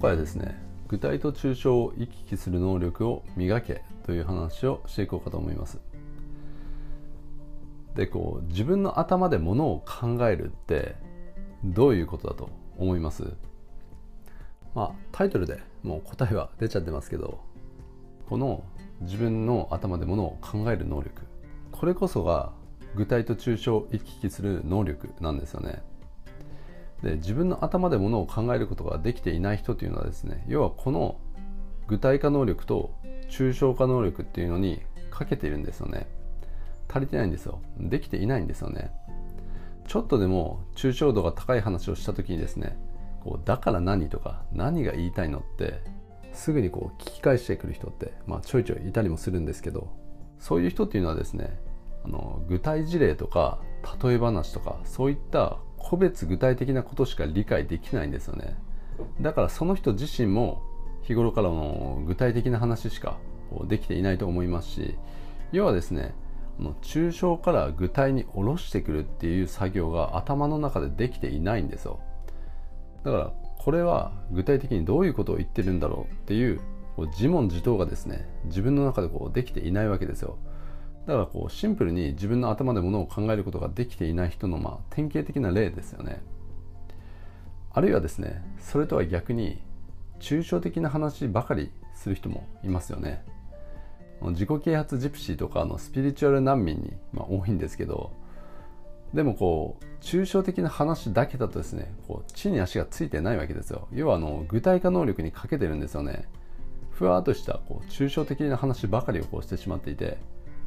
回はですね具体と抽象を行き来する能力を磨けという話をしていこうかと思います。でこう自分の頭でものを考えるってどういうことだと思います？まあタイトルでもう答えは出ちゃってますけどこの自分の頭でものを考える能力これこそが具体と抽象を行き来する能力なんですよね。で自分の頭でものを考えることができていない人というのはですね要はこの具体化能力と抽象化能力っていうのに欠けているんですよね。足りてないんですよ。できていないんですよね。ちょっとでも抽象度が高い話をした時にですねこうだから何とか何が言いたいのってすぐにこう聞き返してくる人って、まあ、ちょいちょいいたりもするんですけどそういう人っていうのはですねあの具体事例とか例え話とかそういった個別具体的なことしか理解できないんですよね。だからその人自身も日頃からの具体的な話しかできていないと思いますし要はですね抽象から具体に下ろしてくるっていう作業が頭の中でできていないんですよ。だからこれは具体的にどういうことを言ってるんだろうっていう自問自答がですね自分の中でこうできていないわけですよ。だからこうシンプルに自分の頭でものを考えることができていない人のまあ典型的な例ですよね。あるいはですねそれとは逆に抽象的な話ばかりする人もいますよね。自己啓発ジプシーとかのスピリチュアル難民に、まあ、多いんですけどでもこう抽象的な話だけだとですねこう地に足がついてないわけですよ。要はあの具体化能力に欠けてるんですよね。ふわっとしたこう抽象的な話ばかりをこうしてしまっていて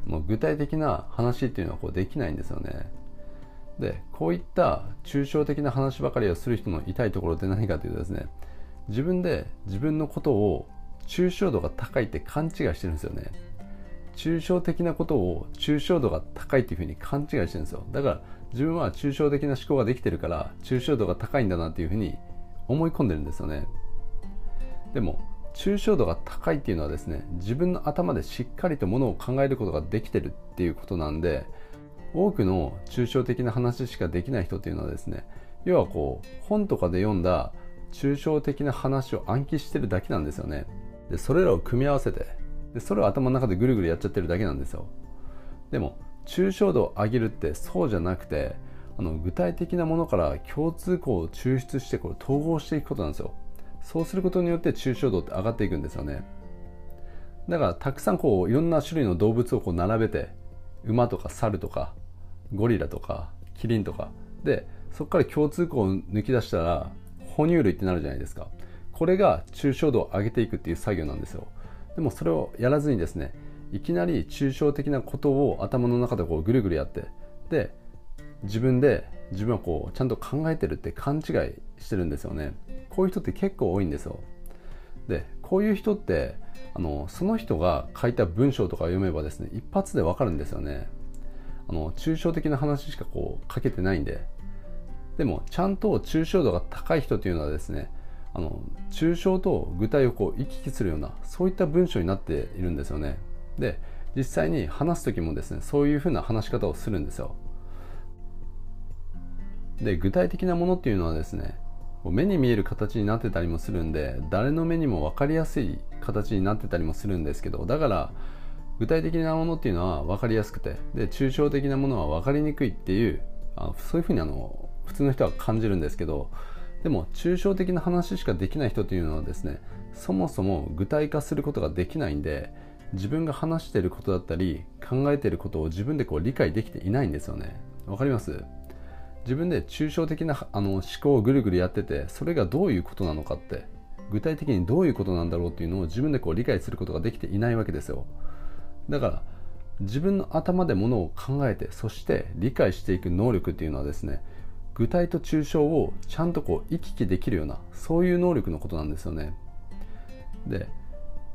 もう具体的な話っていうのはこうできないんですよね。でこういった抽象的な話ばかりをする人の痛いところって何かというとですね自分で自分のことを抽象度が高いって勘違いしてるんですよね。抽象的なことを抽象度が高いっていうふうに勘違いしてるんですよ。だから自分は抽象的な思考ができてるから抽象度が高いんだなっていうふうに思い込んでるんですよね。でも抽象度が高いっていうのはですね自分の頭でしっかりとものを考えることができてるっていうことなんで多くの抽象的な話しかできない人っていうのはですね要はこう本とかで読んだ抽象的な話を暗記してるだけなんですよね。でそれらを組み合わせてでそれを頭の中でぐるぐるやっちゃってるだけなんですよ。でも抽象度を上げるってそうじゃなくてあの具体的なものから共通項を抽出してこれ統合していくことなんですよ。そうすることによって抽象度って上がっていくんですよね。だからたくさんこういろんな種類の動物をこう並べて馬とか猿とかゴリラとかキリンとかでそこから共通項を抜き出したら哺乳類ってなるじゃないですか。これが抽象度を上げていくっていう作業なんですよ。でもそれをやらずにですねいきなり抽象的なことを頭の中でこうぐるぐるやってで自分で自分はこうちゃんと考えてるって勘違いしてるんですよね。こういう人って結構多いんですよ。でこういう人ってあのその人が書いた文章とか読めばですね一発でわかるんですよね。あの抽象的な話しかこう書けてないんで。でもちゃんと抽象度が高い人というのはですねあの抽象と具体をこう行き来するようなそういった文章になっているんですよね。で実際に話す時もですねそういうふうな話し方をするんですよ。で具体的なものっていうのはですね目に見える形になってたりもするんで誰の目にも分かりやすい形になってたりもするんですけどだから具体的なものっていうのは分かりやすくてで抽象的なものは分かりにくいっていうあそういうふうにあの普通の人は感じるんですけどでも抽象的な話しかできない人っていうのはですねそもそも具体化することができないんで自分が話していることだったり考えていることを自分でこう理解できていないんですよね。わかります？自分で抽象的なあの思考をぐるぐるやっててそれがどういうことなのかって具体的にどういうことなんだろうっていうのを自分でこう理解することができていないわけですよ。だから自分の頭でものを考えてそして理解していく能力っていうのはですね具体と抽象をちゃんとこう行き来できるようなそういう能力のことなんですよね。で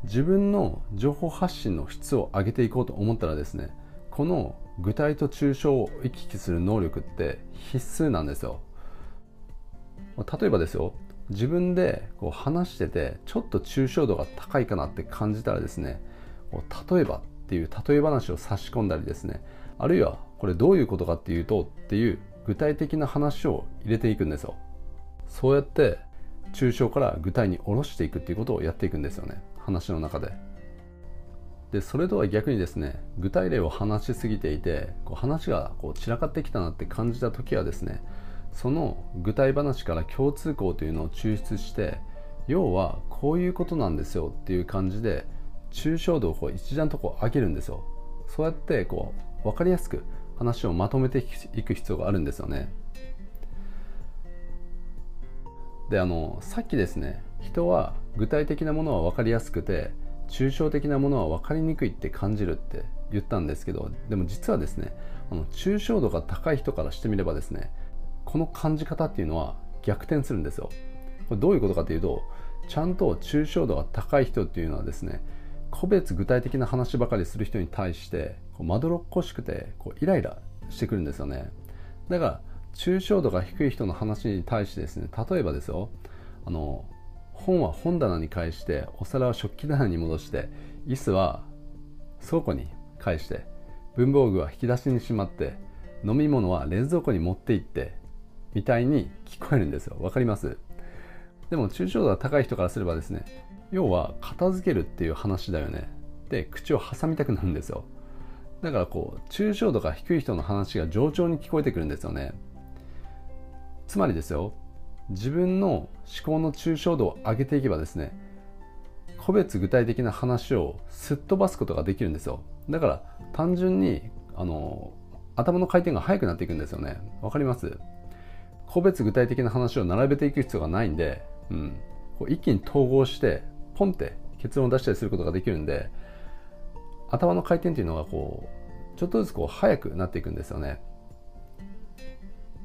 自分の情報発信の質を上げていこうと思ったらですねこの具体と抽象を行き来する能力って必須なんですよ。例えばですよ自分でこう話しててちょっと抽象度が高いかなって感じたらですね例えばっていう例え話を差し込んだりですねあるいはこれどういうことかっていうとっていう具体的な話を入れていくんですよ。そうやって抽象から具体に下ろしていくっていうことをやっていくんですよね話の中で。でそれとは逆にですね具体例を話しすぎていてこう話がこう散らかってきたなって感じた時はですねその具体話から共通項というのを抽出して要はこういうことなんですよっていう感じで抽象度をこう一段とこう上げるんですよ。そうやってこう分かりやすく話をまとめていく必要があるんですよね。であのさっきですね人は具体的なものは分かりやすくて抽象的なものは分かりにくいって感じるって言ったんですけどでも実はですねあの抽象度が高い人からしてみればですねこの感じ方っていうのは逆転するんですよ。これどういうことかというとちゃんと抽象度が高い人っていうのはですね個別具体的な話ばかりする人に対してこうまどろっこしくてこうイライラしてくるんですよね。だから抽象度が低い人の話に対してですね例えばですよあの本は本棚に返してお皿は食器棚に戻して椅子は倉庫に返して文房具は引き出しにしまって飲み物は冷蔵庫に持って行ってみたいに聞こえるんですよ。わかります？でも抽象度が高い人からすればですね要は片付けるっていう話だよね。で口を挟みたくなるんですよ。だからこう抽象度が低い人の話が冗長に聞こえてくるんですよね。つまりですよ自分の思考の抽象度を上げていけばですね個別具体的な話をすっ飛ばすことができるんですよ。だから単純にあの頭の回転が速くなっていくんですよね。わかります？個別具体的な話を並べていく必要がないんで、うん、こう一気に統合してポンって結論を出したりすることができるんで頭の回転っていうのがこうちょっとずつこう速くなっていくんですよね。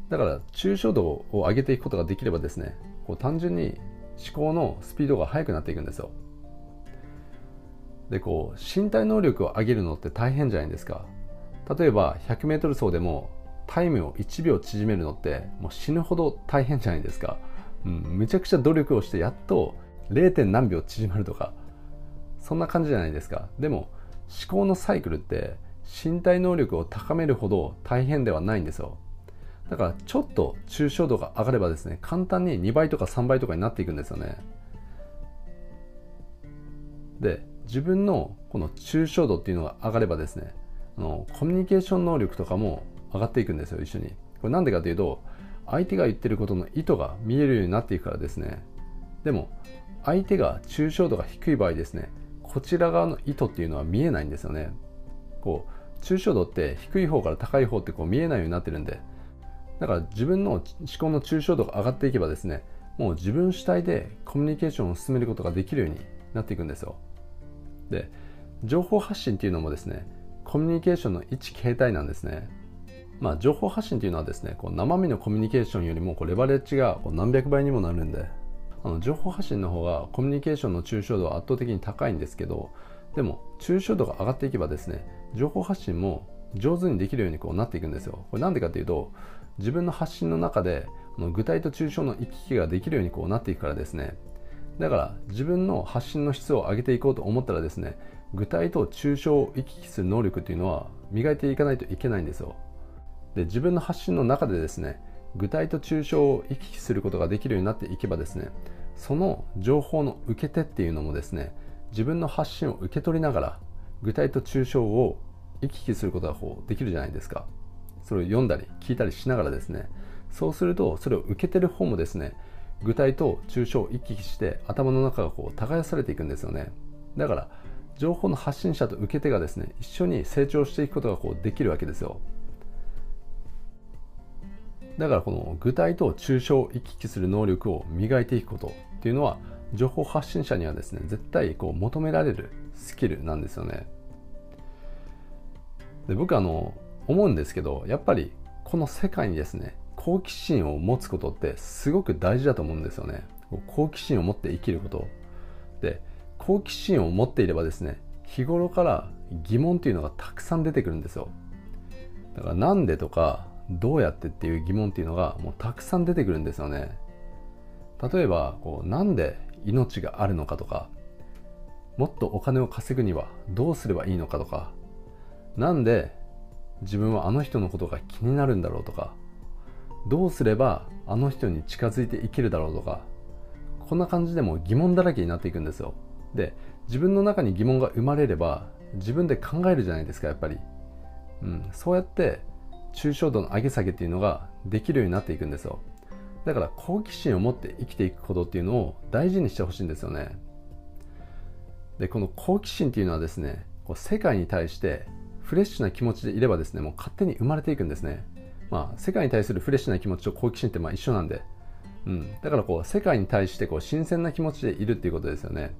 だから抽象度を上げていくことができればですねこう単純に思考のスピードが速くなっていくんですよ。でこう身体能力を上げるのって大変じゃないですか。例えば 100m 走でもタイムを1秒縮めるのってもう死ぬほど大変じゃないですか、うん、むちゃくちゃ努力をしてやっと 0. 何秒縮まるとかそんな感じじゃないですか。でも思考のサイクルって身体能力を高めるほど大変ではないんですよ。だからちょっと抽象度が上がればですね簡単に2倍とか3倍とかになっていくんですよね。で自分のこの抽象度っていうのが上がればですねあのコミュニケーション能力とかも上がっていくんですよ一緒に。これなんでかというと相手が言ってることの意図が見えるようになっていくからですね。でも相手が抽象度が低い場合ですねこちら側の意図っていうのは見えないんですよね。こう抽象度って低い方から高い方ってこう見えないようになってるんでだから自分の思考の抽象度が上がっていけばですねもう自分主体でコミュニケーションを進めることができるようになっていくんですよ。で情報発信っていうのもですねコミュニケーションの一形態なんですね。まあ情報発信っていうのはですねこう生身のコミュニケーションよりもこうレバレッジがこう何百倍にもなるんであの情報発信の方がコミュニケーションの抽象度は圧倒的に高いんですけどでも抽象度が上がっていけばですね情報発信も上手にできるようにこうなっていくんですよ。これなんでかっていうと自分の発信の中で具体と抽象の行き来ができるようにこうなっていくからですね。だから自分の発信の質を上げていこうと思ったらですね具体と抽象を行き来する能力っていうのは磨いていかないといけないんですよ。で自分の発信の中でですね具体と抽象を行き来することができるようになっていけばですねその情報の受け手っていうのもですね自分の発信を受け取りながら具体と抽象を行き来することがこうできるじゃないですか。それを読んだり聞いたりしながらですねそうするとそれを受けてる方もですね具体と抽象を行き来して頭の中がこう耕されていくんですよね。だから情報の発信者と受け手がですね一緒に成長していくことがこうできるわけですよ。だからこの具体と抽象を行き来する能力を磨いていくことっていうのは情報発信者にはですね絶対こう求められるスキルなんですよね。で僕あの思うんですけどやっぱりこの世界にですね好奇心を持つことってすごく大事だと思うんですよね。好奇心を持って生きること。で好奇心を持っていればですね日頃から疑問っていうのがたくさん出てくるんですよ。だからなんでとかどうやってっていう疑問っていうのがもうたくさん出てくるんですよね。例えばこうなんで命があるのかとかもっとお金を稼ぐにはどうすればいいのかとかなんで自分はあの人のことが気になるんだろうとかどうすればあの人に近づいていけるだろうとかこんな感じでも疑問だらけになっていくんですよ。で自分の中に疑問が生まれれば自分で考えるじゃないですかやっぱり、うん、そうやって抽象度の上げ下げっていうのができるようになっていくんですよ。だから好奇心を持って生きていくことっていうのを大事にしてほしいんですよね。でこの好奇心っていうのはですねこう世界に対してフレッシュな気持ちでいればですねもう勝手に生まれていくんですね。まあ世界に対するフレッシュな気持ちと好奇心ってまあ一緒なんで、うん、だからこう世界に対してこう新鮮な気持ちでいるっていうことですよね。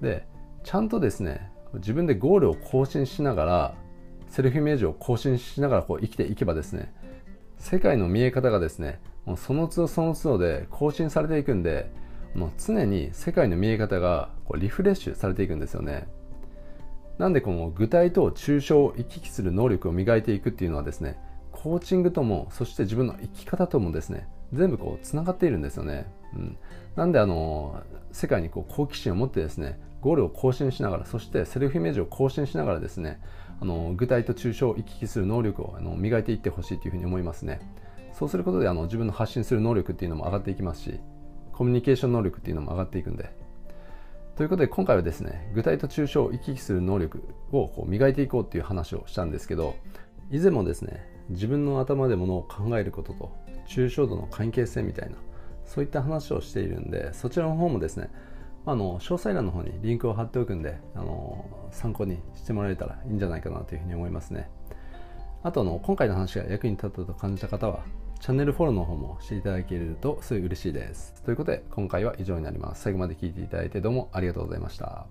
でちゃんとですね自分でゴールを更新しながらセルフイメージを更新しながらこう生きていけばですね世界の見え方がですねもうその都度その都度で更新されていくんでもう常に世界の見え方がこうリフレッシュされていくんですよね。なんでこの具体と抽象を行き来する能力を磨いていくっていうのはですねコーチングともそして自分の生き方ともですね全部こうつながっているんですよね、うん、なんであの世界にこう好奇心を持ってですねゴールを更新しながらそしてセルフイメージを更新しながらですねあの具体と抽象を行き来する能力をあの磨いていってほしいというふうに思いますね。そうすることであの自分の発信する能力っていうのも上がっていきますしコミュニケーション能力っていうのも上がっていくんでということで今回はですね具体と抽象を行き来する能力をこう磨いていこうっていう話をしたんですけど以前もですね自分の頭でものを考えることと抽象度の関係性みたいなそういった話をしているんでそちらの方もですねあの詳細欄の方にリンクを貼っておくんであの参考にしてもらえたらいいんじゃないかなというふうに思いますね。あとの今回の話が役に立ったと感じた方はチャンネルフォローの方もしていただけるとすごい嬉しいです。ということで今回は以上になります。最後まで聴いていただいてどうもありがとうございました。